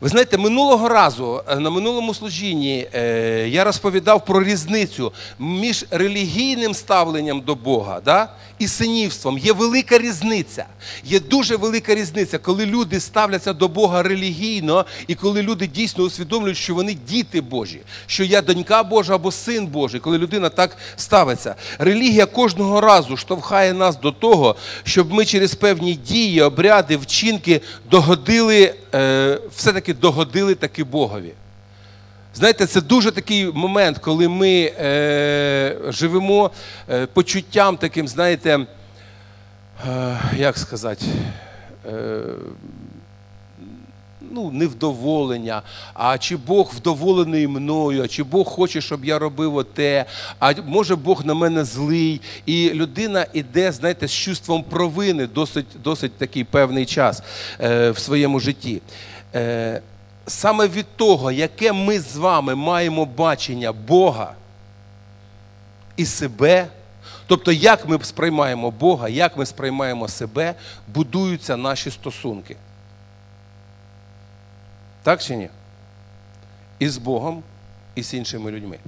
Ви знаєте, минулого разу е, на минулому служінні е, я розповідав про різницю між релігійним ставленням до Бога да, і синівством. Є велика різниця. Є дуже велика різниця, коли люди ставляться до Бога релігійно, і коли люди дійсно усвідомлюють, що вони діти Божі, що я донька Божа або син Божий, коли людина так ставиться. Релігія кожного разу штовхає нас до того, щоб ми через певні дії, обряди, вчинки догодили, все-таки догодили таки Богові. Знаєте, це дуже такий момент, коли ми е, живемо е, почуттям таким, знаєте, е, як сказати, е, ну, невдоволення, а чи Бог вдоволений мною, а чи Бог хоче, щоб я робив оте, а може Бог на мене злий. І людина іде, знаєте, з чувством провини досить, досить такий певний час е, в своєму житті. Е, саме від того, яке ми з вами маємо бачення Бога і себе, тобто як ми сприймаємо Бога, як ми сприймаємо себе, будуються наші стосунки. Так чи ні? І з Богом, і з іншими людьми.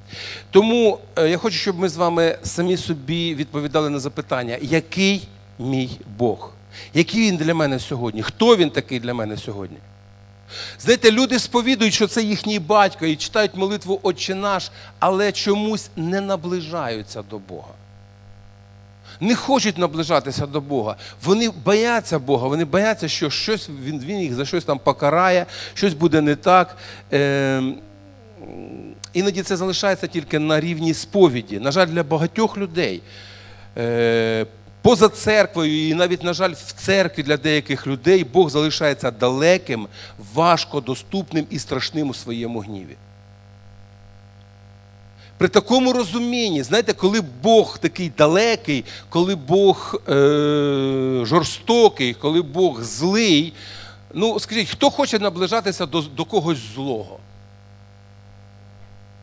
Тому е, я хочу, щоб ми з вами самі собі відповідали на запитання, який мій Бог? Який він для мене сьогодні? Хто він такий для мене сьогодні? Знаєте, люди сповідують, що це їхній батько і читають молитву Отче наш, але чомусь не наближаються до Бога. Не хочуть наближатися до Бога. Вони бояться Бога, вони бояться, що щось, він, він їх за щось там покарає, щось буде не так. Е, іноді це залишається тільки на рівні сповіді. На жаль, для багатьох людей. Е, Поза церквою, і навіть, на жаль, в церкві для деяких людей Бог залишається далеким, важко доступним і страшним у своєму гніві. При такому розумінні, знаєте, коли Бог такий далекий, коли Бог е- жорстокий, коли Бог злий, ну скажіть, хто хоче наближатися до, до когось злого?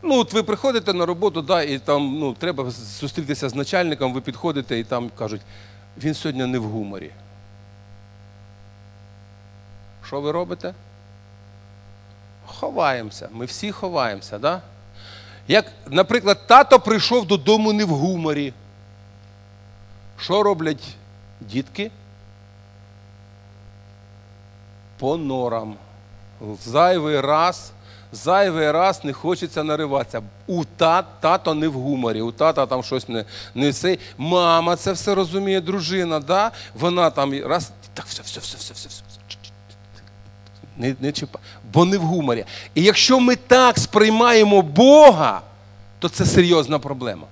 Ну, от ви приходите на роботу, да, і там ну, треба зустрітися з начальником, ви підходите і там кажуть, він сьогодні не в гуморі. Що ви робите? Ховаємося. Ми всі ховаємося, да? Як, наприклад, тато прийшов додому не в гуморі. Що роблять дітки? По норам. Зайвий раз зайвий раз не хочеться нариватися. У тат, тато не в гуморі, у тата там щось не не це. Мама це все розуміє, дружина, да? вона там раз. Так, все, все, все, все, все, все. Не, не. Бо не в гуморі. І якщо ми так сприймаємо Бога, то це серйозна проблема.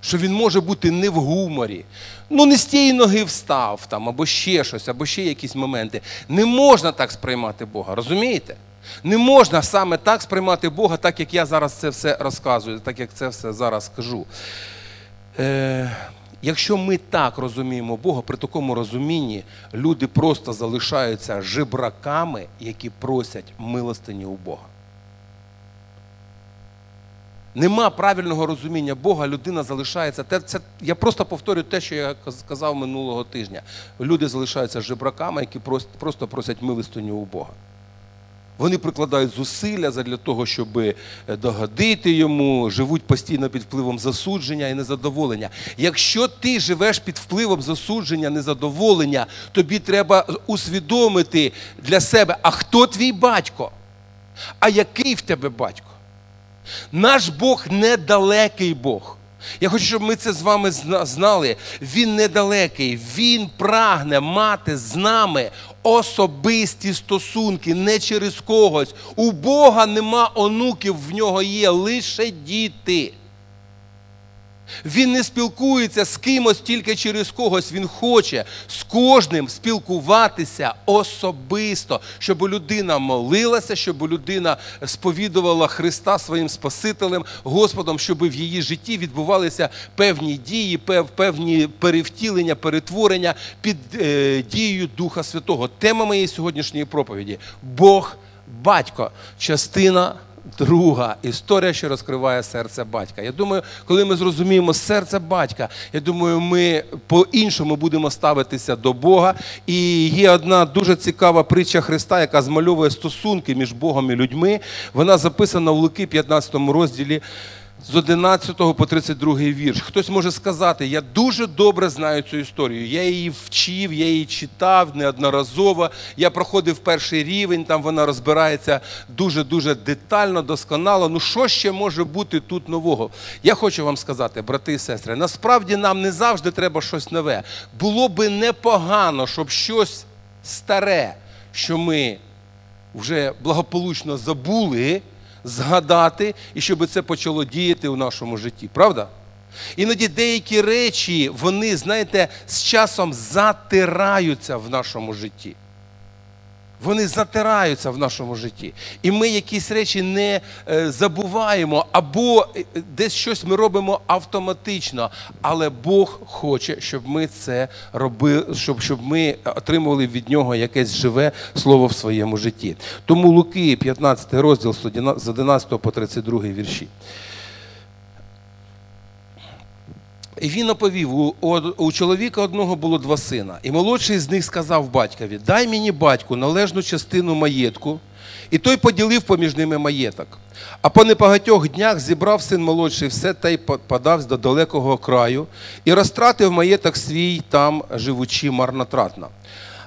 Що він може бути не в гуморі. Ну, не з тієї ноги встав там, або ще щось, або ще якісь моменти. Не можна так сприймати Бога, розумієте? Не можна саме так сприймати Бога, так як я зараз це все розказую, так як це все зараз кажу. Е, Якщо ми так розуміємо Бога, при такому розумінні люди просто залишаються жебраками, які просять милостині у Бога. Нема правильного розуміння Бога, людина залишається. Це, Я просто повторю те, що я сказав минулого тижня. Люди залишаються жебраками, які просто, просто просять милостиню у Бога. Вони прикладають зусилля для того, щоб догодити йому, живуть постійно під впливом засудження і незадоволення. Якщо ти живеш під впливом засудження, незадоволення, тобі треба усвідомити для себе, а хто твій батько? А який в тебе батько? Наш Бог недалекий Бог. Я хочу, щоб ми це з вами знали. Він недалекий, він прагне мати з нами особисті стосунки, не через когось. У Бога нема онуків, в нього є лише діти. Він не спілкується з кимось тільки через когось. Він хоче з кожним спілкуватися особисто, щоб людина молилася, щоб людина сповідувала Христа своїм Спасителем, Господом, щоб в її житті відбувалися певні дії, певні перевтілення, перетворення під е, дією Духа Святого. Тема моєї сьогоднішньої проповіді Бог, батько, частина друга історія, що розкриває серце батька. Я думаю, коли ми зрозуміємо серце батька, я думаю, ми по-іншому будемо ставитися до Бога. І є одна дуже цікава притча Христа, яка змальовує стосунки між Богом і людьми. Вона записана у Луки 15 розділі з 11 по 32 вірш. Хтось може сказати, я дуже добре знаю цю історію. Я її вчив, я її читав неодноразово. Я проходив перший рівень, там вона розбирається дуже-дуже детально, досконало. Ну що ще може бути тут нового? Я хочу вам сказати, брати і сестри, насправді нам не завжди треба щось нове. Було би непогано, щоб щось старе, що ми вже благополучно забули згадати, і щоб це почало діяти у нашому житті. Правда? Іноді деякі речі, вони, знаєте, з часом затираються в нашому житті. Вони затираються в нашому житті. І ми якісь речі не е, забуваємо, або е, десь щось ми робимо автоматично. Але Бог хоче, щоб ми це робили, щоб, щоб ми отримували від нього якесь живе слово в своєму житті. Тому Луки, 15 розділ з 11 по 32 вірші. Він оповів, у, у чоловіка одного було два сина, і молодший з них сказав батькові: Дай мені батьку належну частину маєтку, і той поділив поміж ними маєток. А по небагатьох днях зібрав син молодший все та й подався до далекого краю і розтратив маєток свій там, живучи марнотратно.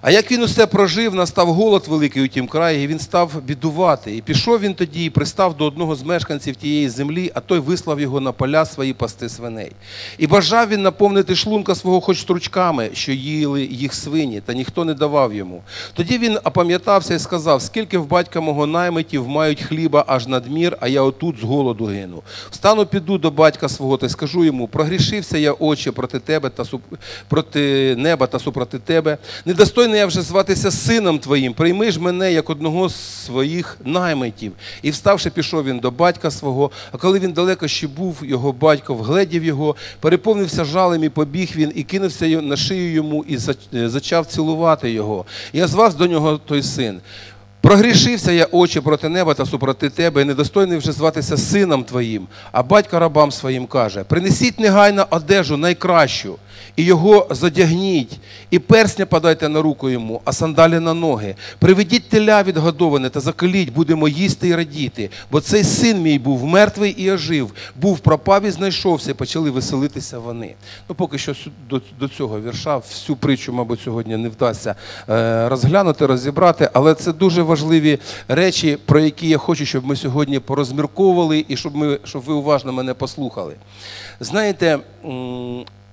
А як він усе прожив, настав голод великий у тім краї, і він став бідувати. І пішов він тоді і пристав до одного з мешканців тієї землі, а той вислав його на поля свої пасти свиней. І бажав він наповнити шлунка свого хоч стручками, що їли їх свині, та ніхто не давав йому. Тоді він опам'ятався і сказав: скільки в батька мого наймитів мають хліба аж надмір, а я отут з голоду гину. Встану, піду до батька свого та скажу йому: прогрішився я очі проти тебе та проти неба та супроти тебе. Недостойний я вже зватися сином твоїм, прийми ж мене як одного з своїх наймитів. І вставши, пішов він до батька свого. А коли він далеко ще був, його батько вгледів його, переповнився жалем і побіг він, і кинувся на шию йому, і зачав цілувати його. І звав до нього той син. Прогрішився я очі проти неба та супроти тебе, і недостойний вже зватися сином твоїм. А батько рабам своїм каже: Принесіть негайно одежу найкращу, і його задягніть, і персня подайте на руку йому, а сандалі на ноги. Приведіть теля відгодоване та заколіть, будемо їсти і радіти. Бо цей син мій був мертвий і ожив, був пропав і знайшовся, і почали веселитися вони. Ну, поки що до, до цього вірша, всю притчу, мабуть, сьогодні не вдасться е, розглянути, розібрати, але це дуже важливі речі, про які я хочу, щоб ми сьогодні порозмірковували і щоб ми, щоб ви уважно мене послухали. Знаєте,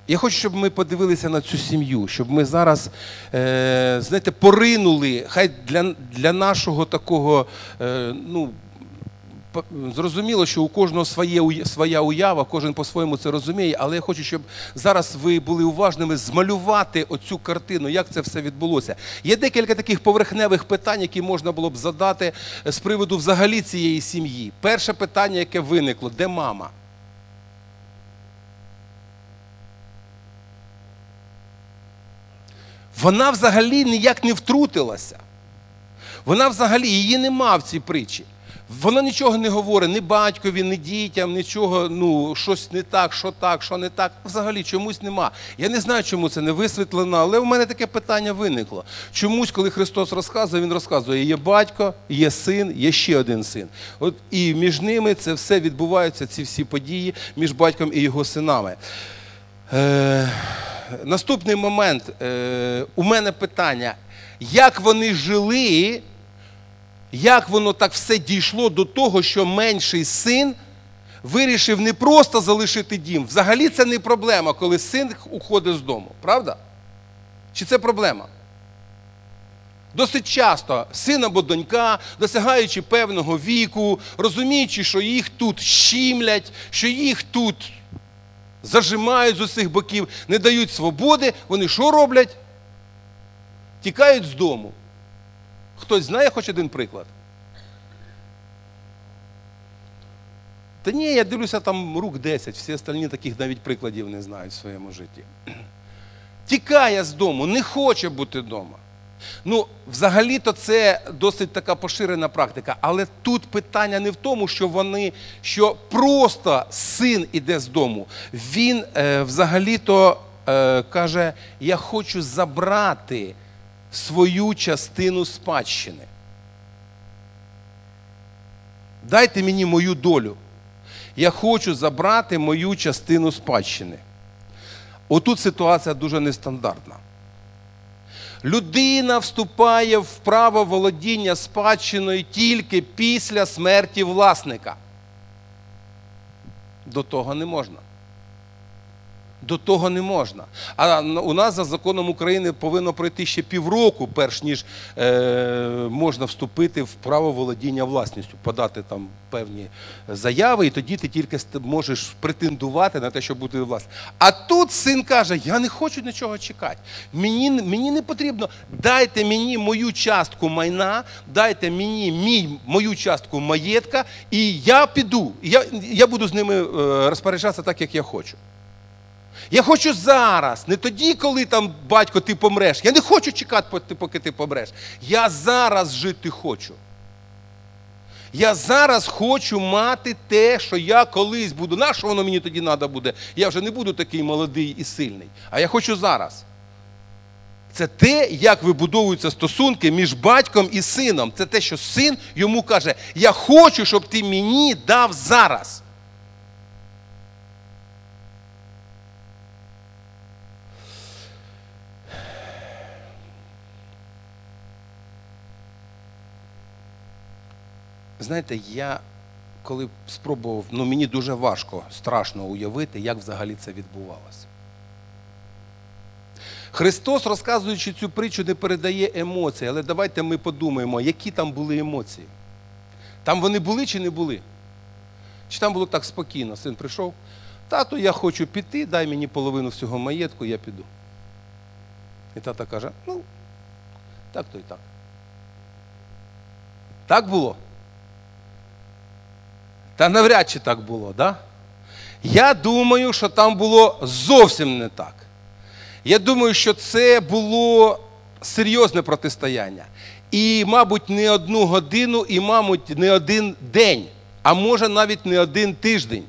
я хочу, щоб ми подивилися на цю сім'ю, щоб ми зараз е, знаєте, поринули, хай для для нашого такого, е, ну, зрозуміло, що у кожного своє, своя уява, кожен по-своєму це розуміє, але я хочу, щоб зараз ви були уважними змалювати оцю картину, як це все відбулося. Є декілька таких поверхневих питань, які можна було б задати з приводу взагалі цієї сім'ї. Перше питання, яке виникло, де мама? Вона взагалі ніяк не втрутилася. Вона взагалі її нема в цій притчі. Вона нічого не говорить ні батькові, ні дітям, нічого, ну, щось не так, що так, що не так. Взагалі чомусь нема. Я не знаю, чому це не висвітлено, але в мене таке питання виникло. Чомусь, коли Христос розказує, Він розказує, є батько, є син, є ще один син. От І між ними це все відбуваються, ці всі події між батьком і його синами. Е наступний момент. Е, у мене питання, як вони жили, як воно так все дійшло до того, що менший син вирішив не просто залишити дім. Взагалі це не проблема, коли син уходить з дому, правда? Чи це проблема? Досить часто син або донька, досягаючи певного віку, розуміючи, що їх тут щімлять, що їх тут зажимають з усіх боків, не дають свободи, вони що роблять? Тікають з дому. Хтось знає хоч один приклад? Та ні, я дивлюся, там рук 10, всі остальні таких навіть прикладів не знають в своєму житті. Тікає з дому, не хоче бути вдома. Ну, взагалі-то це досить така поширена практика. Але тут питання не в тому, що вони, що просто син іде з дому. Він е, взагалі-то е, каже: Я хочу забрати свою частину спадщини. Дайте мені мою долю. Я хочу забрати мою частину спадщини. Отут ситуація дуже нестандартна. Людина вступає в право володіння спадщиною тільки після смерті власника. До того не можна. До того не можна. А у нас за законом України повинно пройти ще півроку, перш ніж е, можна вступити в право володіння власністю, подати там певні заяви, і тоді ти тільки можеш претендувати на те, щоб бути власним. А тут син каже: Я не хочу нічого чекати. Мені мені не потрібно. Дайте мені мою частку майна, дайте мені мій, мою частку маєтка, і я піду. Я, Я буду з ними е, розпоряджатися так, як я хочу. Я хочу зараз, не тоді, коли там батько ти помреш. Я не хочу чекати, поки ти помреш. Я зараз жити хочу. Я зараз хочу мати те, що я колись буду. На що воно мені тоді треба буде? Я вже не буду такий молодий і сильний. А я хочу зараз. Це те, як вибудовуються стосунки між батьком і сином. Це те, що син йому каже: Я хочу, щоб ти мені дав зараз. Знаєте, я коли спробував, ну мені дуже важко, страшно уявити, як взагалі це відбувалося. Христос, розказуючи цю притчу, не передає емоції, але давайте ми подумаємо, які там були емоції. Там вони були чи не були? Чи там було так спокійно? Син прийшов, тату, я хочу піти, дай мені половину всього маєтку, я піду. І тата каже, ну, так то і так. Так було? Та навряд чи так було, да? Я думаю, що там було зовсім не так. Я думаю, що це було серйозне протистояння. І, мабуть, не одну годину, і, мабуть, не один день, а може навіть не один тиждень.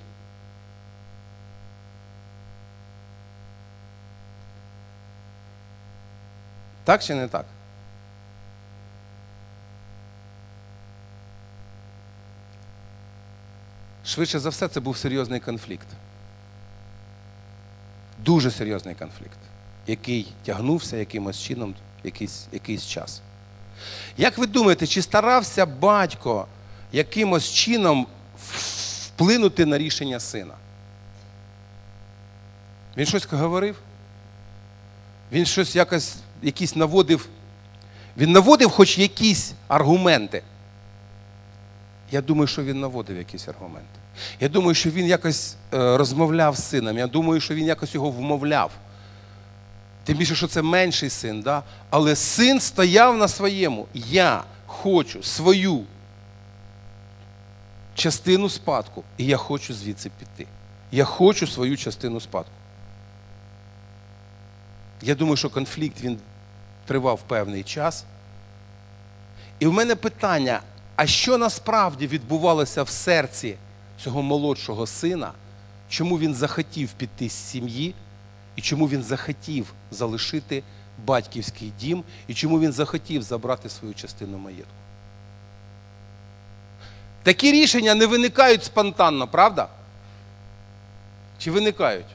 Так чи не так? Швидше за все, це був серйозний конфлікт. Дуже серйозний конфлікт, який тягнувся якимось чином якийсь, якийсь час. Як ви думаєте, чи старався батько якимось чином вплинути на рішення сина? Він щось говорив? Він щось якось якісь наводив. Він наводив хоч якісь аргументи. Я думаю, що він наводив якісь аргументи. Я думаю, що він якось е, розмовляв з сином. Я думаю, що він якось його вмовляв. Тим більше, що це менший син, да? але син стояв на своєму. Я хочу свою частину спадку, і я хочу звідси піти. Я хочу свою частину спадку. Я думаю, що конфлікт він тривав певний час. І в мене питання: а що насправді відбувалося в серці цього молодшого сина, чому він захотів піти з сім'ї, і чому він захотів залишити батьківський дім, і чому він захотів забрати свою частину маєтку? Такі рішення не виникають спонтанно, правда? Чи виникають?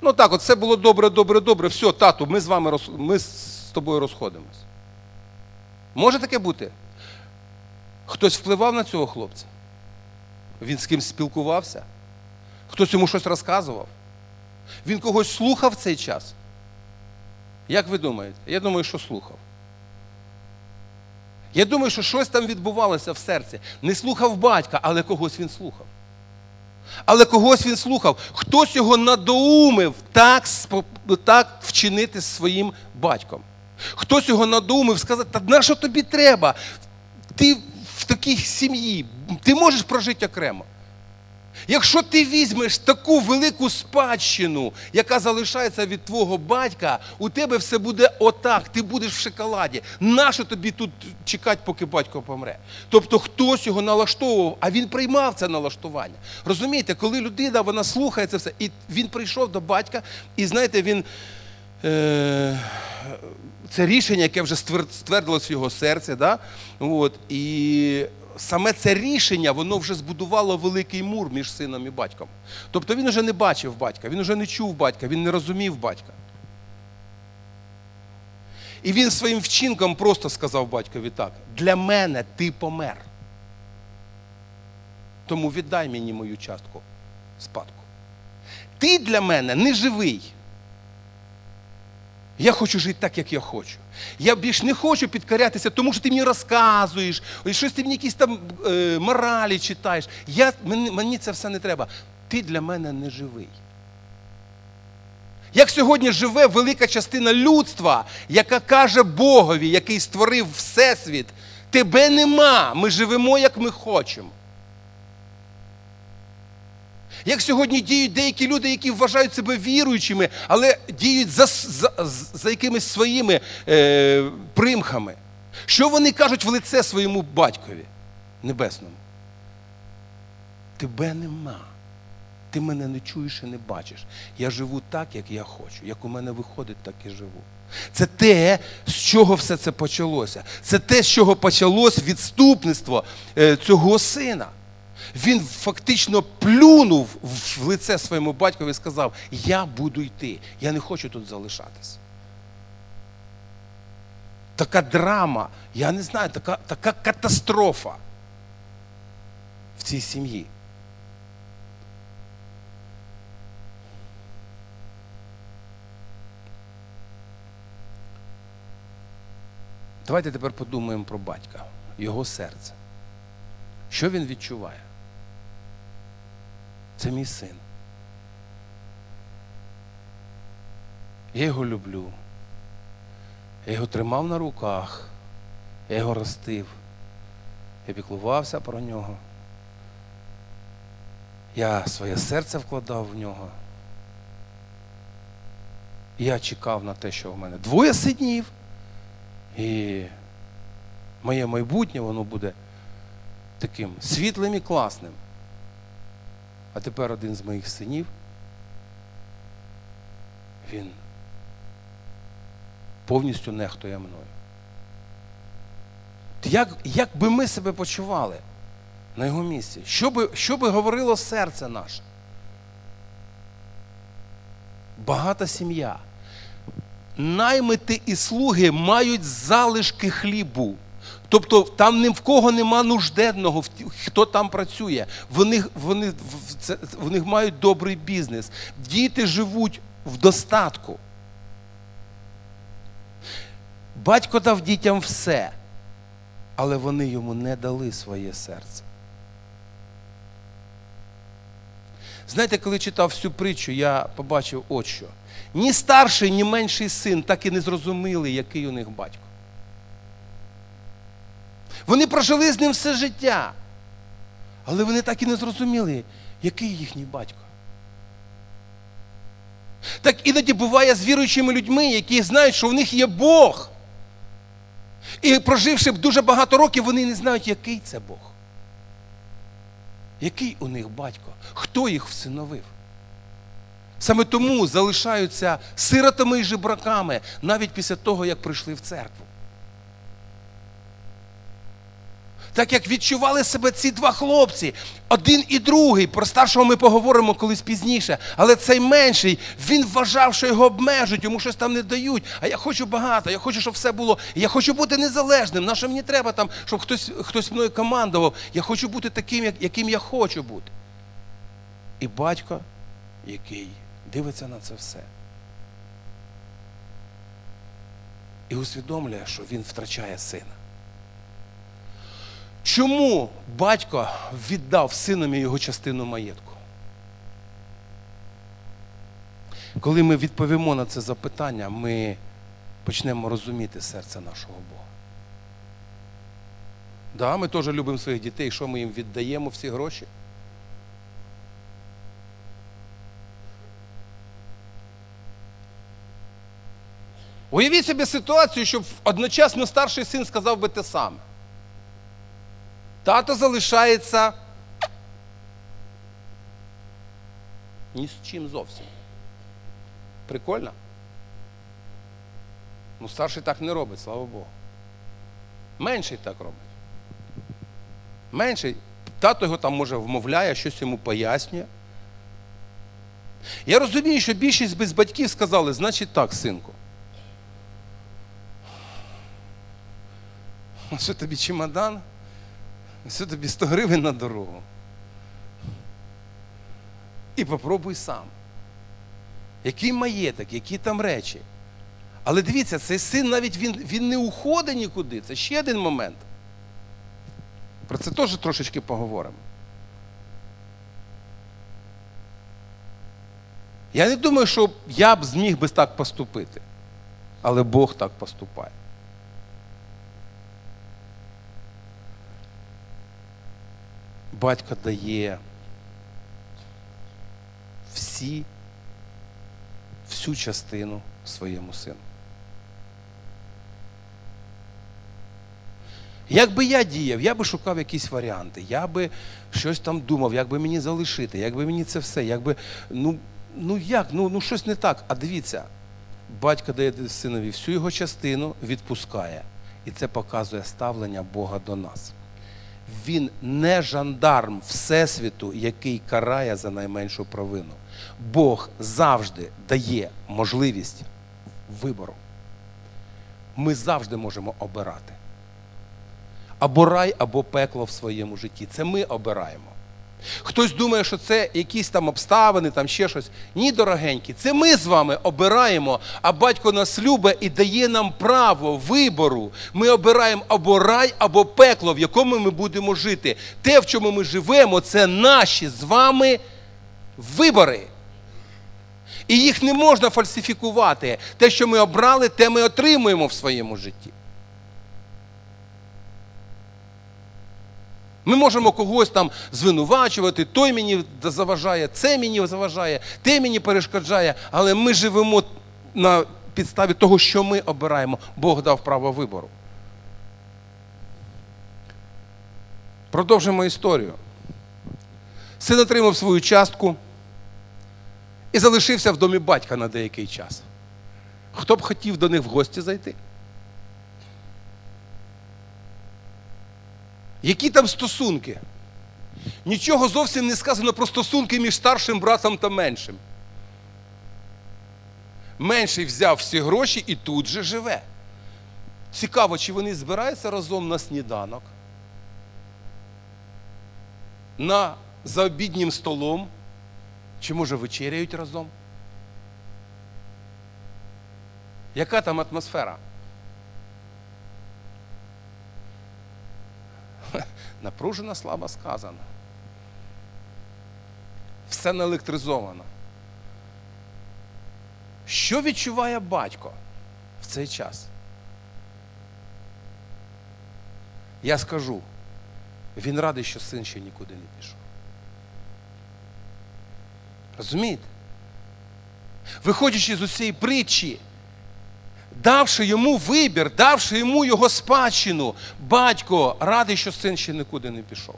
Ну так, от все було добре, добре, добре. Все, тату, ми з вами роз... ми з тобою розходимось. Може таке бути? Хтось впливав на цього хлопця? Він з кимось спілкувався? Хтось йому щось розказував? Він когось слухав цей час? Як ви думаєте? Я думаю, що слухав. Я думаю, що щось там відбувалося в серці. Не слухав батька, але когось він слухав. Але когось він слухав. Хтось його надоумив так так вчинити своїм батьком. Хтось його надоумив сказати, та на що тобі треба? Ти такій сім'ї, ти можеш прожити окремо. Якщо ти візьмеш таку велику спадщину, яка залишається від твого батька, у тебе все буде отак, ти будеш в шоколаді. Нащо тобі тут чекати, поки батько помре? Тобто хтось його налаштовував, а він приймав це налаштування. Розумієте, коли людина вона слухає це все, і він прийшов до батька, і знаєте, він. Е- це рішення, яке вже ствер- ствердилось в його серці, да? От, і саме це рішення, воно вже збудувало великий мур між сином і батьком. Тобто він вже не бачив батька, він вже не чув батька, він не розумів батька. І він своїм вчинком просто сказав батькові так: для мене ти помер. Тому віддай мені мою частку спадку. Ти для мене не живий. Я хочу жити так, як я хочу. Я більш не хочу підкорятися, тому що ти мені розказуєш, щось ти мені якісь там е, моралі читаєш. Я, мені, мені це все не треба. Ти для мене не живий. Як сьогодні живе велика частина людства, яка каже Богові, який створив Всесвіт, тебе нема, ми живемо, як ми хочемо. Як сьогодні діють деякі люди, які вважають себе віруючими, але діють за, за, за якимись своїми е, примхами. Що вони кажуть в лице своєму батькові небесному? Тебе нема. Ти мене не чуєш і не бачиш. Я живу так, як я хочу. Як у мене виходить, так і живу. Це те, з чого все це почалося. Це те, з чого почалось відступництво е, цього сина. Він фактично плюнув в лице своєму батькові і сказав: Я буду йти, я не хочу тут залишатись. Така драма, я не знаю, така, така катастрофа в цій сім'ї. Давайте тепер подумаємо про батька, його серце. Що він відчуває? Це мій син. Я його люблю. Я його тримав на руках, я його ростив, я піклувався про нього. Я своє серце вкладав в нього. Я чекав на те, що в мене двоє синів, і моє майбутнє воно буде таким світлим і класним. А тепер один з моїх синів, він повністю нехтує мною. Як, як би ми себе почували на його місці? Що би, що би говорило серце наше? Багата сім'я. Наймити і слуги мають залишки хлібу. Тобто там ні в кого нема нужденного, хто там працює. Вони, вони, вони мають добрий бізнес. Діти живуть в достатку. Батько дав дітям все, але вони йому не дали своє серце. Знаєте, коли читав всю притчу, я побачив от що. Ні старший, ні менший син так і не зрозуміли, який у них батько. Вони прожили з ним все життя. Але вони так і не зрозуміли, який їхній батько. Так іноді буває з віруючими людьми, які знають, що в них є Бог. І проживши дуже багато років, вони не знають, який це Бог. Який у них батько? Хто їх всиновив? Саме тому залишаються сиротами і жебраками навіть після того, як прийшли в церкву. Так як відчували себе ці два хлопці, один і другий, про старшого ми поговоримо колись пізніше, але цей менший, він вважав, що його обмежують, йому щось там не дають. А я хочу багато, я хочу, щоб все було. Я хочу бути незалежним. На що мені треба там, щоб хтось хтось мною командував. Я хочу бути таким, яким я хочу бути. І батько, який дивиться на це все. І усвідомлює, що він втрачає сина. Чому батько віддав синові його частину маєтку? Коли ми відповімо на це запитання, ми почнемо розуміти серце нашого Бога. Да, Ми теж любимо своїх дітей, що ми їм віддаємо всі гроші? Уявіть собі ситуацію, щоб одночасно старший син сказав би те саме. Тато залишається ні з чим зовсім. Прикольно? Ну, старший так не робить, слава Богу. Менший так робить. Менший. Тато його там може вмовляє, щось йому пояснює. Я розумію, що більшість без батьків сказали, значить так, синку. Що тобі чемодан? Що тобі 100 гривень на дорогу? І попробуй сам. Який маєток, які там речі. Але дивіться, цей син навіть він, він не уходить нікуди. Це ще один момент. Про це теж трошечки поговоримо. Я не думаю, що я б зміг би так поступити. Але Бог так поступає. Батько дає всі, всю частину своєму сину. Як би я діяв, я би шукав якісь варіанти, я би щось там думав, як би мені залишити, як би мені це все, як би, ну, ну як, ну, ну щось не так. А дивіться, батько дає синові всю його частину, відпускає. І це показує ставлення Бога до нас. Він не жандарм Всесвіту, який карає за найменшу провину. Бог завжди дає можливість вибору. Ми завжди можемо обирати. Або рай, або пекло в своєму житті. Це ми обираємо. Хтось думає, що це якісь там обставини, там ще щось. Ні, дорогенькі, це ми з вами обираємо, а батько нас любить і дає нам право вибору. Ми обираємо або рай, або пекло, в якому ми будемо жити. Те, в чому ми живемо, це наші з вами вибори. І їх не можна фальсифікувати. Те, що ми обрали, те ми отримуємо в своєму житті. Ми можемо когось там звинувачувати, той мені заважає, це мені заважає, те мені перешкоджає, але ми живемо на підставі того, що ми обираємо. Бог дав право вибору. Продовжимо історію. Син отримав свою частку і залишився в домі батька на деякий час. Хто б хотів до них в гості зайти? Які там стосунки? Нічого зовсім не сказано про стосунки між старшим братом та меншим. Менший взяв всі гроші і тут же живе. Цікаво, чи вони збираються разом на сніданок, на за обіднім столом, чи може вечеряють разом? Яка там атмосфера? Напружено слабо сказано. Все наелектризовано. Що відчуває батько в цей час? Я скажу, він радий, що син ще нікуди не пішов. Розумієте? Виходячи з усієї притчі, давши йому вибір, давши йому його спадщину, батько радий, що син ще нікуди не пішов.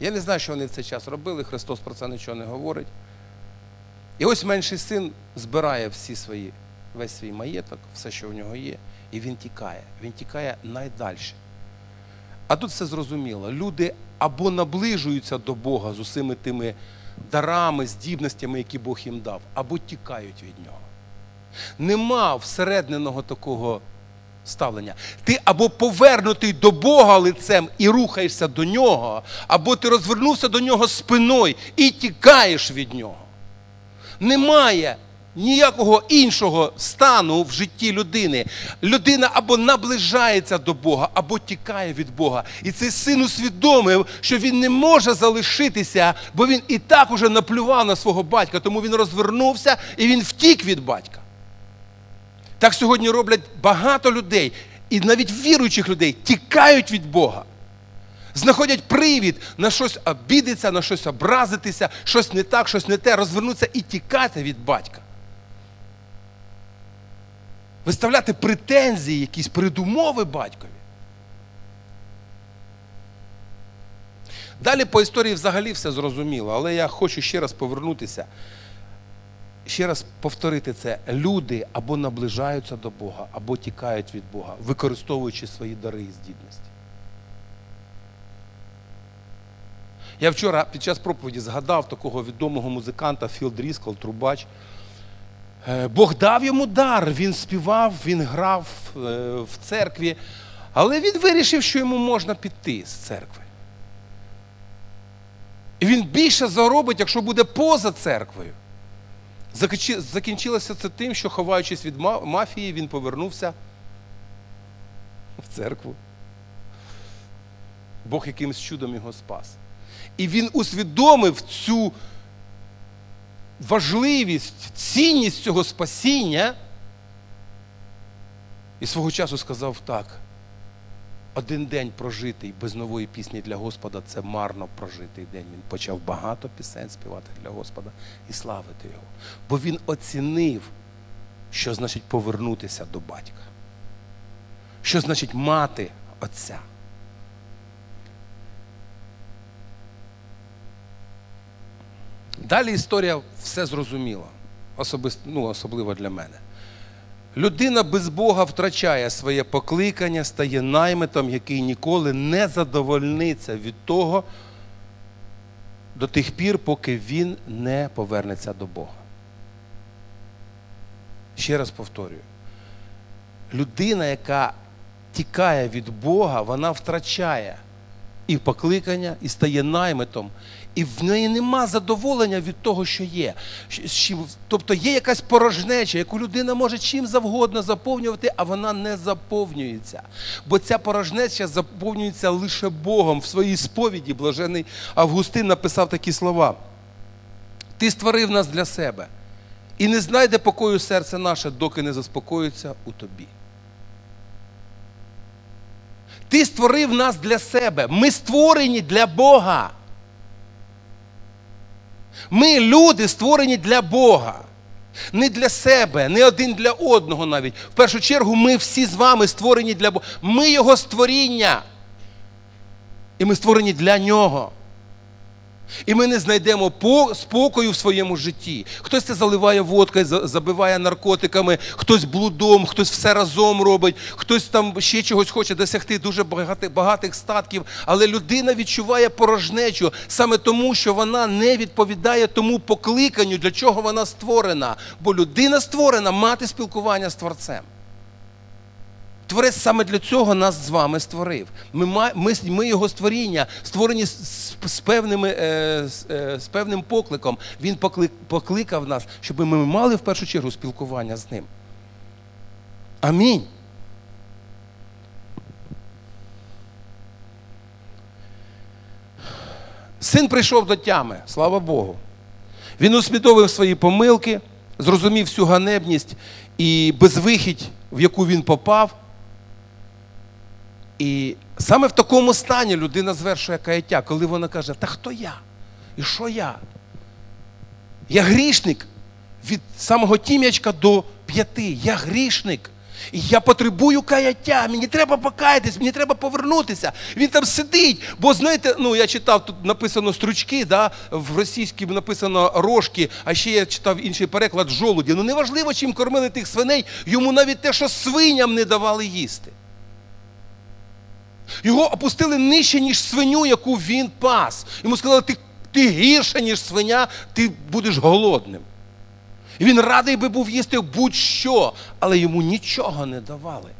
Я не знаю, що вони в цей час робили, Христос про це нічого не говорить. І ось менший син збирає всі свої, весь свій маєток, все, що в нього є, і він тікає. Він тікає найдальше. А тут все зрозуміло. Люди або наближуються до Бога з усіми тими дарами, здібностями, які Бог їм дав, або тікають від нього. Нема всередненого такого ставлення. Ти або повернутий до Бога лицем і рухаєшся до нього, або ти розвернувся до нього спиною і тікаєш від нього. Немає ніякого іншого стану в житті людини. Людина або наближається до Бога, або тікає від Бога. І цей син усвідомив, що він не може залишитися, бо він і так уже наплював на свого батька, тому він розвернувся і він втік від батька. Так сьогодні роблять багато людей, і навіть віруючих людей тікають від Бога. знаходять привід на щось обідатися, на щось образитися, щось не так, щось не те, розвернутися і тікати від батька. Виставляти претензії, якісь передумови батькові. Далі по історії взагалі все зрозуміло, але я хочу ще раз повернутися, ще раз повторити це. Люди або наближаються до Бога, або тікають від Бога, використовуючи свої дари і здібності. Я вчора під час проповіді згадав такого відомого музиканта Філ Дріскл, трубач. Е, Бог дав йому дар, він співав, він грав е, в церкві, але він вирішив, що йому можна піти з церкви. І він більше заробить, якщо буде поза церквою. Закінчилося це тим, що, ховаючись від мафії, він повернувся в церкву. Бог якимось чудом його спас. І він усвідомив цю важливість, цінність цього спасіння. І свого часу сказав так. Один день прожитий без нової пісні для Господа це марно прожитий день. Він почав багато пісень співати для Господа і славити його. Бо він оцінив, що значить повернутися до батька. Що значить мати отця. Далі історія все зрозуміла, особисто, ну, особливо для мене. Людина без Бога втрачає своє покликання, стає наймитом, який ніколи не задовольниться від того до тих пір, поки він не повернеться до Бога. Ще раз повторюю: людина, яка тікає від Бога, вона втрачає і покликання, і стає наймитом, і в неї нема задоволення від того, що є. Тобто є якась порожнеча, яку людина може чим завгодно заповнювати, а вона не заповнюється. Бо ця порожнеча заповнюється лише Богом. В своїй сповіді блажений Августин написав такі слова: Ти створив нас для себе, і не знайде покою серце наше, доки не заспокоїться у тобі. Ти створив нас для себе. Ми створені для Бога. Ми, люди, створені для Бога. Не для себе, не один для одного навіть. В першу чергу, ми всі з вами створені для Бога. Ми Його створіння. І ми створені для Нього. І ми не знайдемо по- спокою в своєму житті. Хтось це заливає водкою, за- забиває наркотиками, хтось блудом, хтось все разом робить, хтось там ще чогось хоче досягти дуже багати- багатих статків. Але людина відчуває порожнечу саме тому, що вона не відповідає тому покликанню, для чого вона створена. Бо людина створена мати спілкування з Творцем. Творець саме для цього нас з вами створив. Ми, ми, ми його створіння, створені з, з, певними, е, е, з певним покликом. Він поклик, покликав нас, щоб ми мали в першу чергу спілкування з ним. Амінь. Син прийшов до тями, слава Богу. Він усвідомив свої помилки, зрозумів всю ганебність і безвихідь, в яку він попав. І саме в такому стані людина звершує каяття, коли вона каже, та хто я? І що я? Я грішник від самого тім'ячка до п'яти. Я грішник. І я потребую каяття, мені треба покаятись, мені треба повернутися. Він там сидить. Бо знаєте, ну я читав, тут написано стручки, да, в російській написано рожки, а ще я читав інший переклад жолуді. Ну неважливо, чим кормили тих свиней, йому навіть те, що свиням не давали їсти. Його опустили нижче, ніж свиню, яку він пас. Йому сказали, ти, ти гірше, ніж свиня, ти будеш голодним. І він радий би був їсти будь-що, але йому нічого не давали.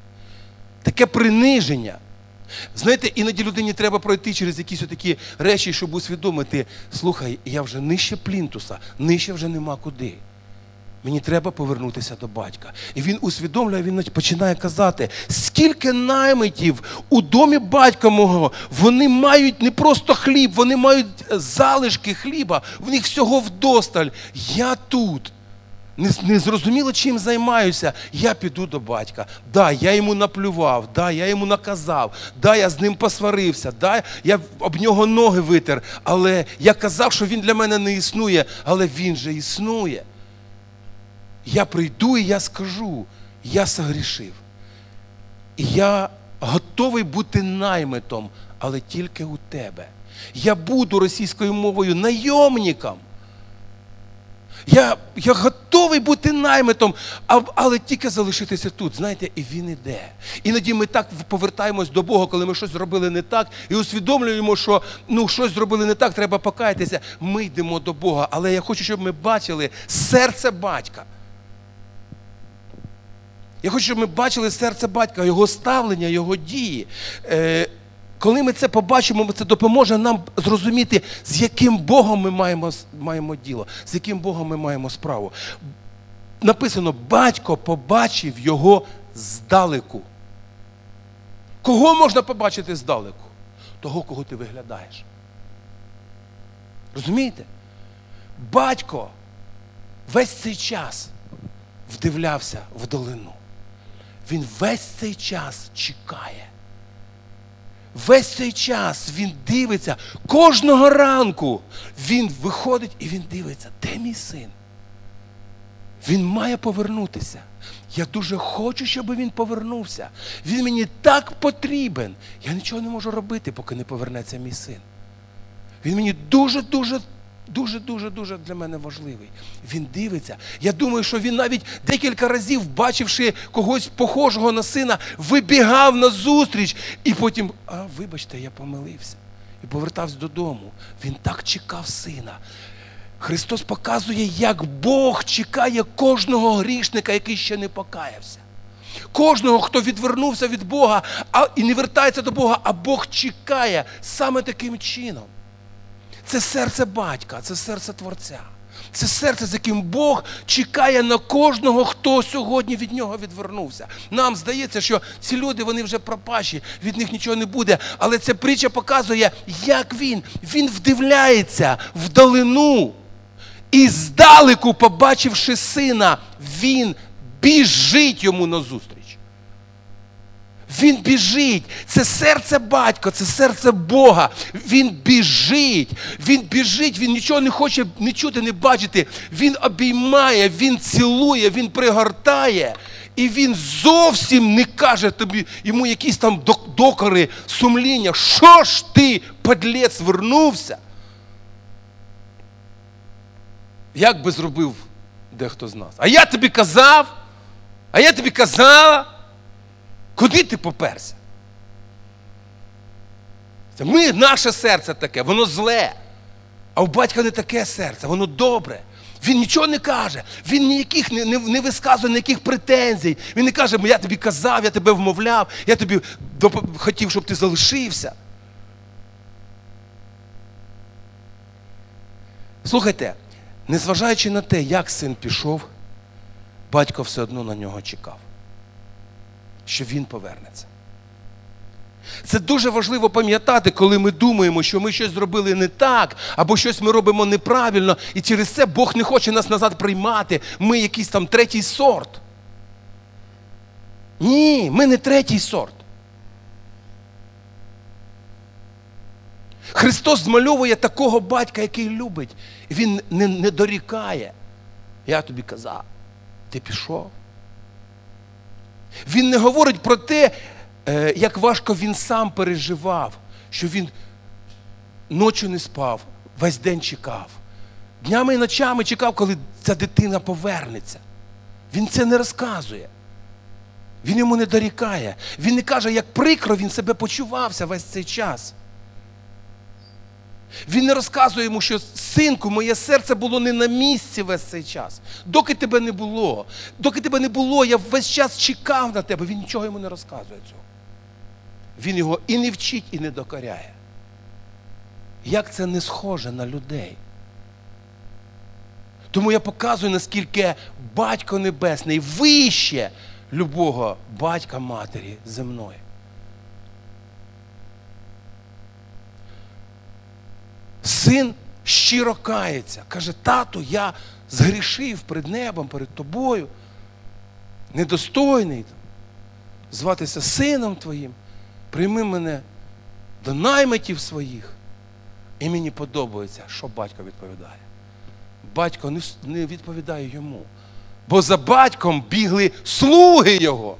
Таке приниження. Знаєте, іноді людині треба пройти через якісь такі речі, щоб усвідомити, слухай, я вже нижче плінтуса, нижче вже нема куди. Мені треба повернутися до батька. І він усвідомлює, він починає казати, скільки наймитів у домі батька мого, вони мають не просто хліб, вони мають залишки хліба, в них всього вдосталь. Я тут. не, не зрозуміло, чим займаюся, я піду до батька. Да, я йому наплював, да, я йому наказав, да, я з ним посварився, да, я об нього ноги витер, але я казав, що він для мене не існує, але він же існує. Я прийду і я скажу, я согрішив. Я готовий бути наймитом, але тільки у тебе. Я буду російською мовою найомником. Я я готовий бути наймитом, але тільки залишитися тут. Знаєте, і він іде. Іноді ми так повертаємось до Бога, коли ми щось зробили не так, і усвідомлюємо, що ну, щось зробили не так, треба покаятися. Ми йдемо до Бога. Але я хочу, щоб ми бачили серце батька. Я хочу, щоб ми бачили серце батька, його ставлення, його дії. Е, коли ми це побачимо, це допоможе нам зрозуміти, з яким Богом ми маємо маємо діло, з яким Богом ми маємо справу. Написано, батько побачив його здалеку. Кого можна побачити здалеку? Того, кого ти виглядаєш. Розумієте? Батько весь цей час вдивлявся в долину. Він весь цей час чекає. Весь цей час він дивиться, кожного ранку він виходить і він дивиться, де мій син? Він має повернутися. Я дуже хочу, щоб він повернувся. Він мені так потрібен. Я нічого не можу робити, поки не повернеться мій син. Він мені дуже-дуже Дуже-дуже дуже для мене важливий. Він дивиться. Я думаю, що він навіть декілька разів, бачивши когось похожого на сина, вибігав на зустріч і потім, а вибачте, я помилився. І повертався додому. Він так чекав сина. Христос показує, як Бог чекає кожного грішника, який ще не покаявся. Кожного, хто відвернувся від Бога а, і не вертається до Бога, а Бог чекає саме таким чином. Це серце батька, це серце Творця. Це серце, з яким Бог чекає на кожного, хто сьогодні від нього відвернувся. Нам здається, що ці люди вони вже пропащі, від них нічого не буде. Але ця притча показує, як він. Він вдивляється вдалину. І здалеку, побачивши сина, він біжить йому назустріч. Він біжить. Це серце батька, це серце Бога. Він біжить. Він біжить, він нічого не хоче не чути, не бачити. Він обіймає, він цілує, він пригортає. І він зовсім не каже тобі йому якісь там докори, сумління. Що ж ти, падлець, вернувся? Як би зробив дехто з нас? А я тобі казав, а я тобі казала. Куди ти поперся? Ми, Наше серце таке, воно зле. А у батька не таке серце, воно добре. Він нічого не каже, він ніяких не, не не, висказує ніяких претензій. Він не каже, я тобі казав, я тебе вмовляв, я тобі доп... хотів, щоб ти залишився. Слухайте, незважаючи на те, як син пішов, батько все одно на нього чекав що він повернеться. Це дуже важливо пам'ятати, коли ми думаємо, що ми щось зробили не так, або щось ми робимо неправильно, і через це Бог не хоче нас назад приймати. Ми якийсь там третій сорт. Ні, ми не третій сорт. Христос змальовує такого батька, який любить. Він не, не дорікає. Я тобі казав, ти пішов. Він не говорить про те, е, як важко він сам переживав, що він ночі не спав, весь день чекав. Днями і ночами чекав, коли ця дитина повернеться. Він це не розказує. Він йому не дорікає. Він не каже, як прикро він себе почувався весь цей час. Він не розказує йому, що синку, моє серце було не на місці весь цей час. Доки тебе не було, доки тебе не було, я весь час чекав на тебе. Він нічого йому не розказує цього. Він його і не вчить, і не докоряє. Як це не схоже на людей? Тому я показую, наскільки батько небесний вище любого батька матері земної. Син щиро кається, каже, тату, я згрішив перед небом, перед тобою, недостойний зватися сином твоїм, прийми мене до наймитів своїх. І мені подобається, що батько відповідає. Батько не, відповідає йому. Бо за батьком бігли слуги його.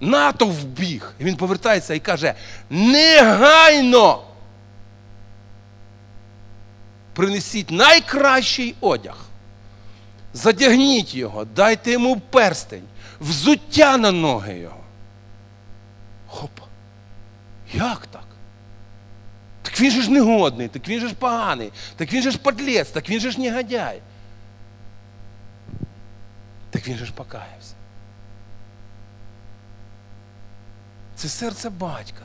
Натовп біг. І він повертається і каже: негайно принесіть найкращий одяг. Задягніть його, дайте йому перстень, взуття на ноги його. Хопа. Як так? Так він же ж негодний, так він же ж поганий, так він же ж подлець, так він же ж негодяй. Так він же ж покаявся. Це серце батька.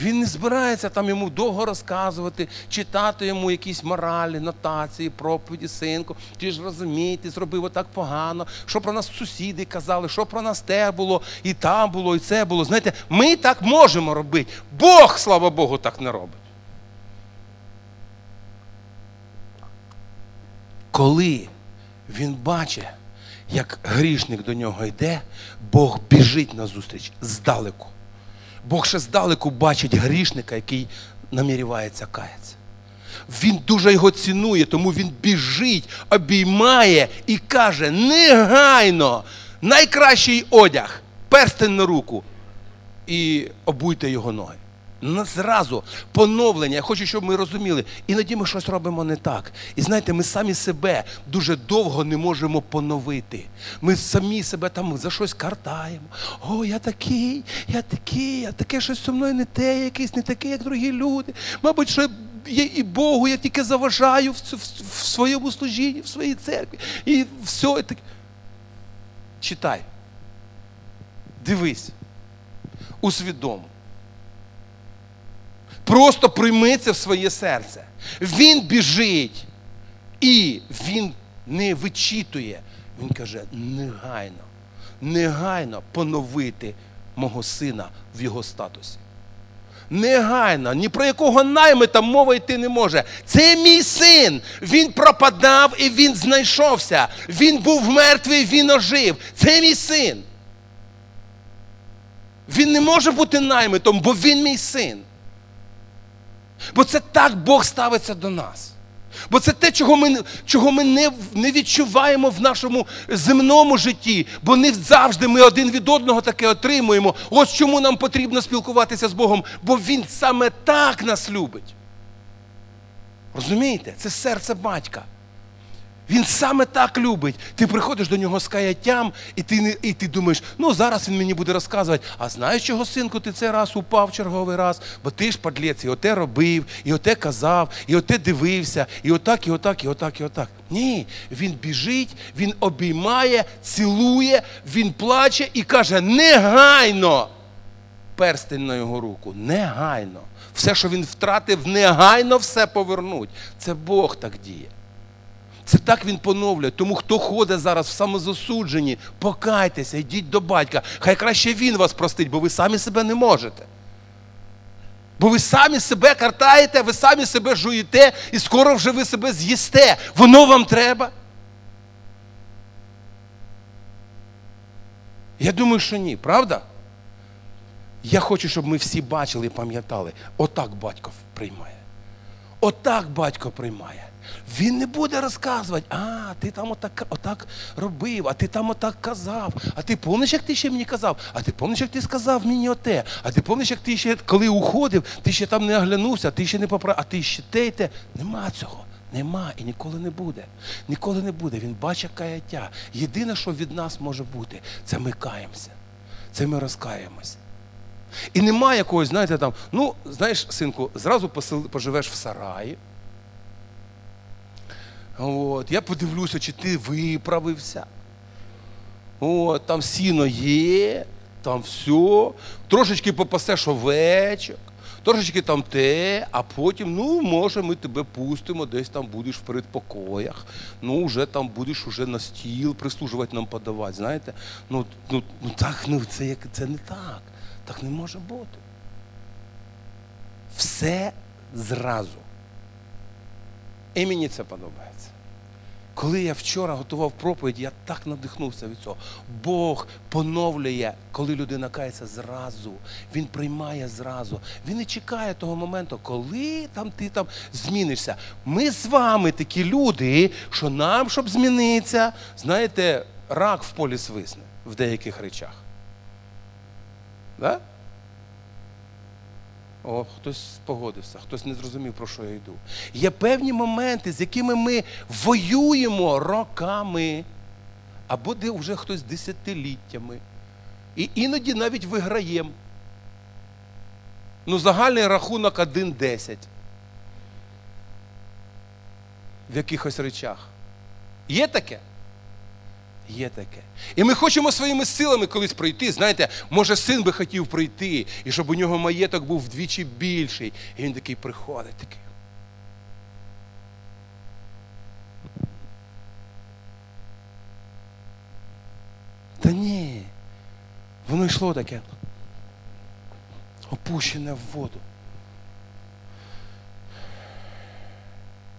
Він не збирається там йому довго розказувати, читати йому якісь моралі, нотації, проповіді, синку. Ти ж розумій, ти зробив отак погано, що про нас сусіди казали, що про нас те було, і там було, і це було. Знаєте, ми так можемо робити. Бог, слава Богу, так не робить. Коли він бачить, як грішник до нього йде, Бог біжить назустріч здалеку. Бог ще здалеку бачить грішника, який намірівається каятися. Він дуже його цінує, тому він біжить, обіймає і каже: негайно, найкращий одяг, перстень на руку, і обуйте його ноги. Зразу поновлення. Я хочу, щоб ми розуміли. Іноді ми щось робимо не так. І знаєте, ми самі себе дуже довго не можемо поновити. Ми самі себе там за щось картаємо. О, я такий, я такий, а таке щось зі мною не те, якийсь не такий, як другі люди. Мабуть, що я і Богу я тільки заважаю в, в, в своєму служінні, в своїй церкві. І все. І так... Читай. Дивись. Усвідом. Просто прийми це в своє серце. Він біжить і він не вичитує. Він каже: негайно, негайно поновити мого сина в його статусі. Негайно, ні про якого наймита мова йти не може. Це мій син. Він пропадав і він знайшовся. Він був мертвий, він ожив. Це мій син. Він не може бути наймитом, бо він мій син. Бо це так Бог ставиться до нас. Бо це те, чого ми, чого ми не, не відчуваємо в нашому земному житті, бо не завжди ми один від одного таке отримуємо. Ось чому нам потрібно спілкуватися з Богом, бо Він саме так нас любить. Розумієте? Це серце батька. Він саме так любить. Ти приходиш до нього з каяттям, і ти, і ти думаєш, ну зараз він мені буде розказувати, а знаєш чого, синку, ти цей раз упав черговий раз, бо ти ж падлець, і оте робив, і оте казав, і оте дивився, і отак, і отак, і отак, і отак. Ні, він біжить, він обіймає, цілує, він плаче і каже: негайно перстень на його руку. Негайно. Все, що він втратив, негайно все повернуть. Це Бог так діє. Це так він поновлює. Тому хто ходить зараз в самозасудженні, покайтеся, йдіть до батька. Хай краще він вас простить, бо ви самі себе не можете. Бо ви самі себе картаєте, ви самі себе жуєте, і скоро вже ви себе з'їсте. Воно вам треба. Я думаю, що ні, правда? Я хочу, щоб ми всі бачили і пам'ятали, отак батько приймає. Отак батько приймає. Він не буде розказувати, а ти там отак, отак робив, а ти там отак казав. А ти пам'ятаєш, як ти ще мені казав? А ти пам'ятаєш, як ти сказав мені оте? А ти пам'ятаєш, як ти ще, коли уходив, ти ще там не оглянувся, ти ще не поправив, а ти ще те й те. Нема цього. Нема і ніколи не буде. Ніколи не буде. Він бачить каяття. Єдине, що від нас може бути, це ми каємося. Це ми розкаємося. І немає якогось, знаєте, там, ну, знаєш, синку, зразу поживеш в сараї. От, я подивлюся, чи ти виправився. От, там сіно є, там все. Трошечки попасеш овечок, трошечки там те, а потім, ну, може, ми тебе пустимо, десь там будеш в передпокоях, ну, вже там будеш уже на стіл прислужувати нам подавати. Знаєте? Ну, ну, ну так, ну це, як, це не так. Так не може бути. Все зразу. І мені це подобається. Коли я вчора готував проповідь, я так надихнувся від цього. Бог поновлює, коли людина кається зразу. Він приймає зразу. Він не чекає того моменту, коли там ти там змінишся. Ми з вами такі люди, що нам, щоб змінитися, знаєте, рак в полі свисне в деяких речах. Да? О, хтось погодився, хтось не зрозумів, про що я йду. Є певні моменти, з якими ми воюємо роками, або де вже хтось десятиліттями. І іноді навіть виграємо. Ну, загальний рахунок 1-10 в якихось речах. Є таке? Є таке. І ми хочемо своїми силами колись пройти. Знаєте, може, син би хотів пройти, і щоб у нього маєток був вдвічі більший. І він такий приходить такий. Та ні. Воно йшло таке. Опущене в воду.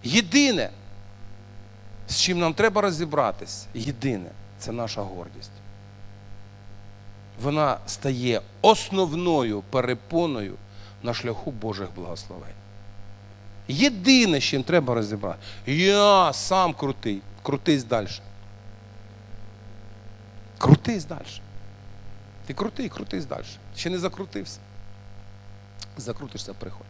Єдине, з чим нам треба розібратись, єдине це наша гордість. Вона стає основною перепоною на шляху Божих благословень. Єдине, з чим треба розібрати, я сам крутий, крутись далі. Крутись далі. Ти крутий, крутись далі. Ще не закрутився. Закрутишся, приходь.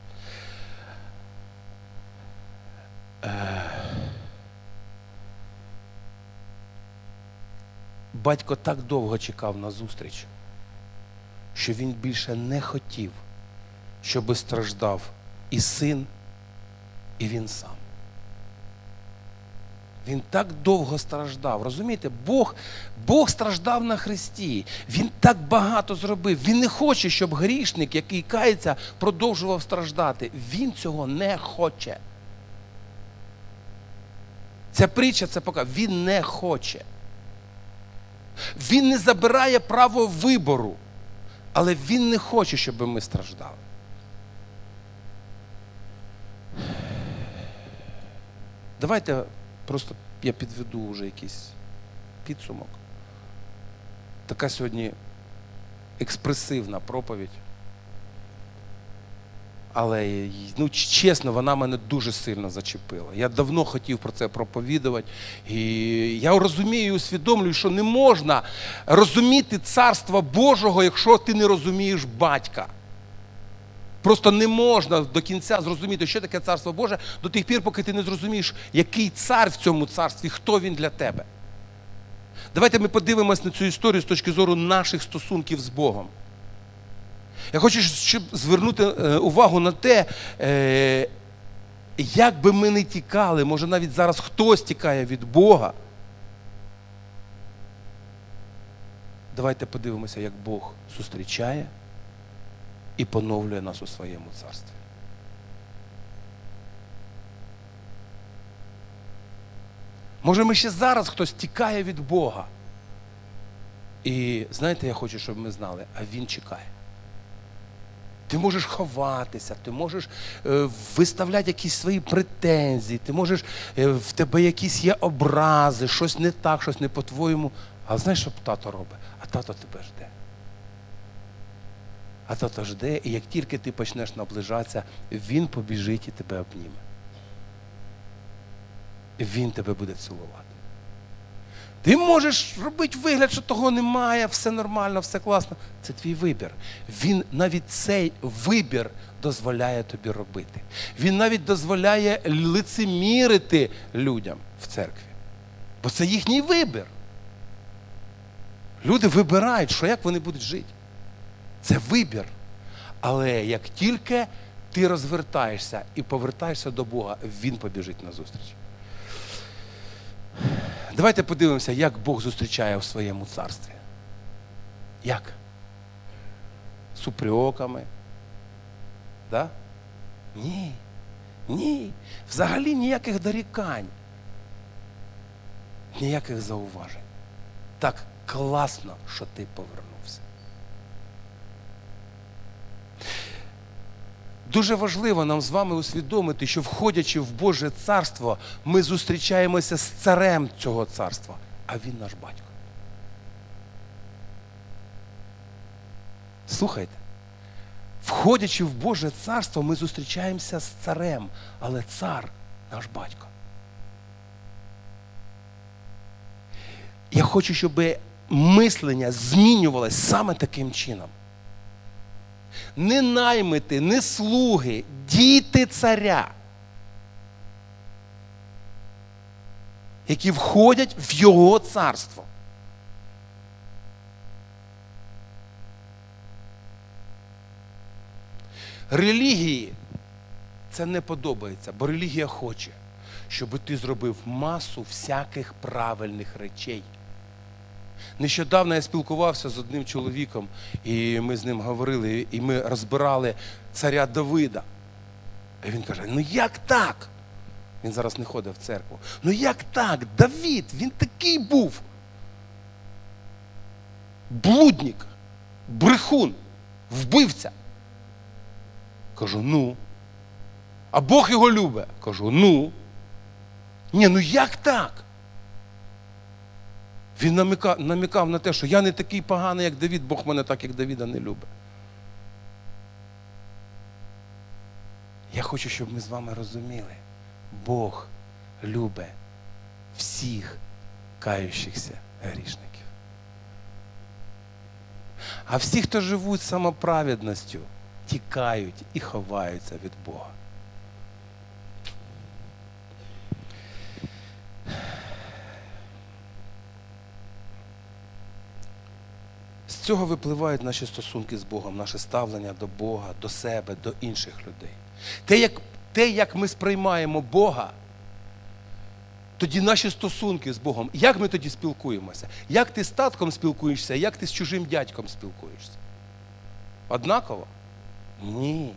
Батько так довго чекав на зустріч, що він більше не хотів, щоби страждав і син, і він сам. Він так довго страждав. Розумієте, Бог Бог страждав на Христі. Він так багато зробив. Він не хоче, щоб грішник, який кається, продовжував страждати. Він цього не хоче. Ця притча це пока. Він не хоче. Він не забирає право вибору, але він не хоче, щоб ми страждали. Давайте просто я підведу вже якийсь підсумок. Така сьогодні експресивна проповідь. Але ну, чесно, вона мене дуже сильно зачепила. Я давно хотів про це проповідувати. І я розумію і усвідомлюю, що не можна розуміти царства Божого, якщо ти не розумієш батька. Просто не можна до кінця зрозуміти, що таке царство Боже, до тих пір, поки ти не зрозумієш, який цар в цьому царстві, хто він для тебе. Давайте ми подивимось на цю історію з точки зору наших стосунків з Богом. Я хочу щоб звернути увагу на те, як би ми не тікали, може навіть зараз хтось тікає від Бога. Давайте подивимося, як Бог зустрічає і поновлює нас у своєму царстві. Може, ми ще зараз хтось тікає від Бога. І знаєте, я хочу, щоб ми знали, а Він чекає. Ти можеш ховатися, ти можеш е, виставляти якісь свої претензії, ти можеш, е, в тебе якісь є образи, щось не так, щось не по-твоєму. А знаєш, що тато робить? А тато тебе жде. А тато жде, і як тільки ти почнеш наближатися, він побіжить і тебе обніме. Він тебе буде цілувати. Ти можеш робити вигляд, що того немає, все нормально, все класно. Це твій вибір. Він навіть цей вибір дозволяє тобі робити. Він навіть дозволяє лицемірити людям в церкві. Бо це їхній вибір. Люди вибирають, що як вони будуть жити. Це вибір. Але як тільки ти розвертаєшся і повертаєшся до Бога, Він побіжить на зустріч. Давайте подивимося, як Бог зустрічає в своєму царстві. Як? З? Да? Ні. Ні. Взагалі ніяких дорікань. Ніяких зауважень. Так класно, що ти повернувся. Дуже важливо нам з вами усвідомити, що входячи в Боже царство, ми зустрічаємося з царем цього царства, а він наш батько. Слухайте, входячи в Боже царство, ми зустрічаємося з царем, але цар наш батько. Я хочу, щоб мислення змінювалось саме таким чином. Не наймити, не слуги, діти царя, які входять в його царство. Релігії це не подобається, бо релігія хоче, щоб ти зробив масу всяких правильних речей. Нещодавно я спілкувався з одним чоловіком, і ми з ним говорили, і ми розбирали царя Давида. І він каже: ну як так? Він зараз не ходить в церкву. Ну як так? Давід, він такий був. Блудник, брехун, вбивця. Кажу, ну. А Бог його любить. Кажу, ну. Ні, ну як так? Він намікав, намікав на те, що я не такий поганий, як Давід, Бог мене так, як Давіда, не любить. Я хочу, щоб ми з вами розуміли, Бог любить всіх каючихся грішників. А всі, хто живуть самоправедністю, тікають і ховаються від Бога. Цього випливають наші стосунки з Богом, наше ставлення до Бога, до себе, до інших людей. Те, як, те, як ми сприймаємо Бога, тоді наші стосунки з Богом, як ми тоді спілкуємося? Як ти з татком спілкуєшся, як ти з чужим дядьком спілкуєшся? Однаково? Ні.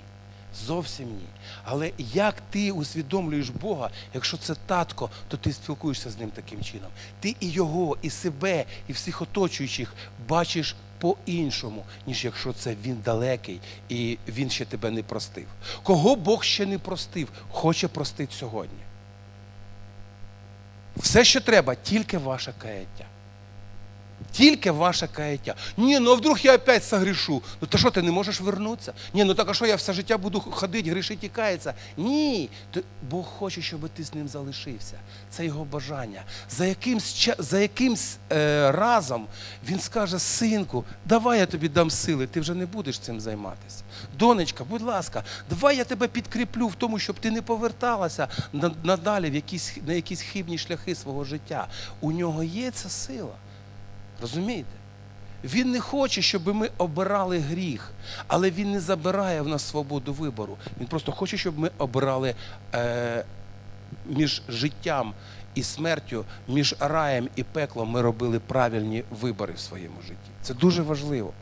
Зовсім ні. Але як ти усвідомлюєш Бога, якщо це татко, то ти спілкуєшся з ним таким чином. Ти і його, і себе, і всіх оточуючих бачиш по-іншому, ніж якщо це він далекий і він ще тебе не простив. Кого Бог ще не простив, хоче простити сьогодні. Все, що треба, тільки ваше каяття. Тільки ваше каяття. Ні, ну а вдруг я опять согрішу. Ну то що, ти не можеш вернутися? Ні, ну так а що я все життя буду ходити, грішити і каятися? Ні. То Бог хоче, щоб ти з ним залишився. Це його бажання. За якимсь, за якимсь е, разом він скаже, синку, давай я тобі дам сили, ти вже не будеш цим займатися. Донечка, будь ласка, давай я тебе підкріплю в тому, щоб ти не поверталася надалі в якісь, на якісь хибні шляхи свого життя. У нього є ця сила. Розумієте? Він не хоче, щоб ми обирали гріх, але він не забирає в нас свободу вибору. Він просто хоче, щоб ми обирали е, між життям і смертю, між раєм і пеклом ми робили правильні вибори в своєму житті. Це дуже важливо.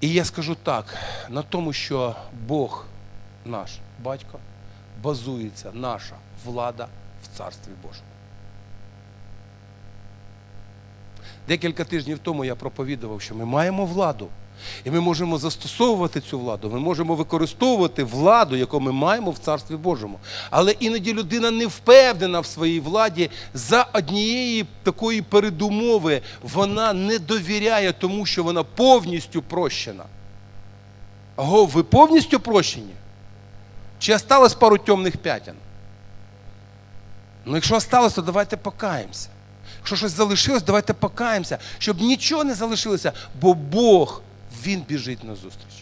І я скажу так: на тому, що Бог наш батько, базується наша влада в Царстві Божому. Декілька тижнів тому я проповідував, що ми маємо владу. І ми можемо застосовувати цю владу, ми можемо використовувати владу, яку ми маємо в Царстві Божому. Але іноді людина не впевнена в своїй владі за однієї такої передумови. Вона не довіряє тому, що вона повністю прощена. Аго, ви повністю прощені? Чи осталось пару темних п'ятен? Ну, якщо осталось, то давайте покаємося. Якщо щось залишилось, давайте покаємося, щоб нічого не залишилося, бо Бог, Він біжить на зустріч.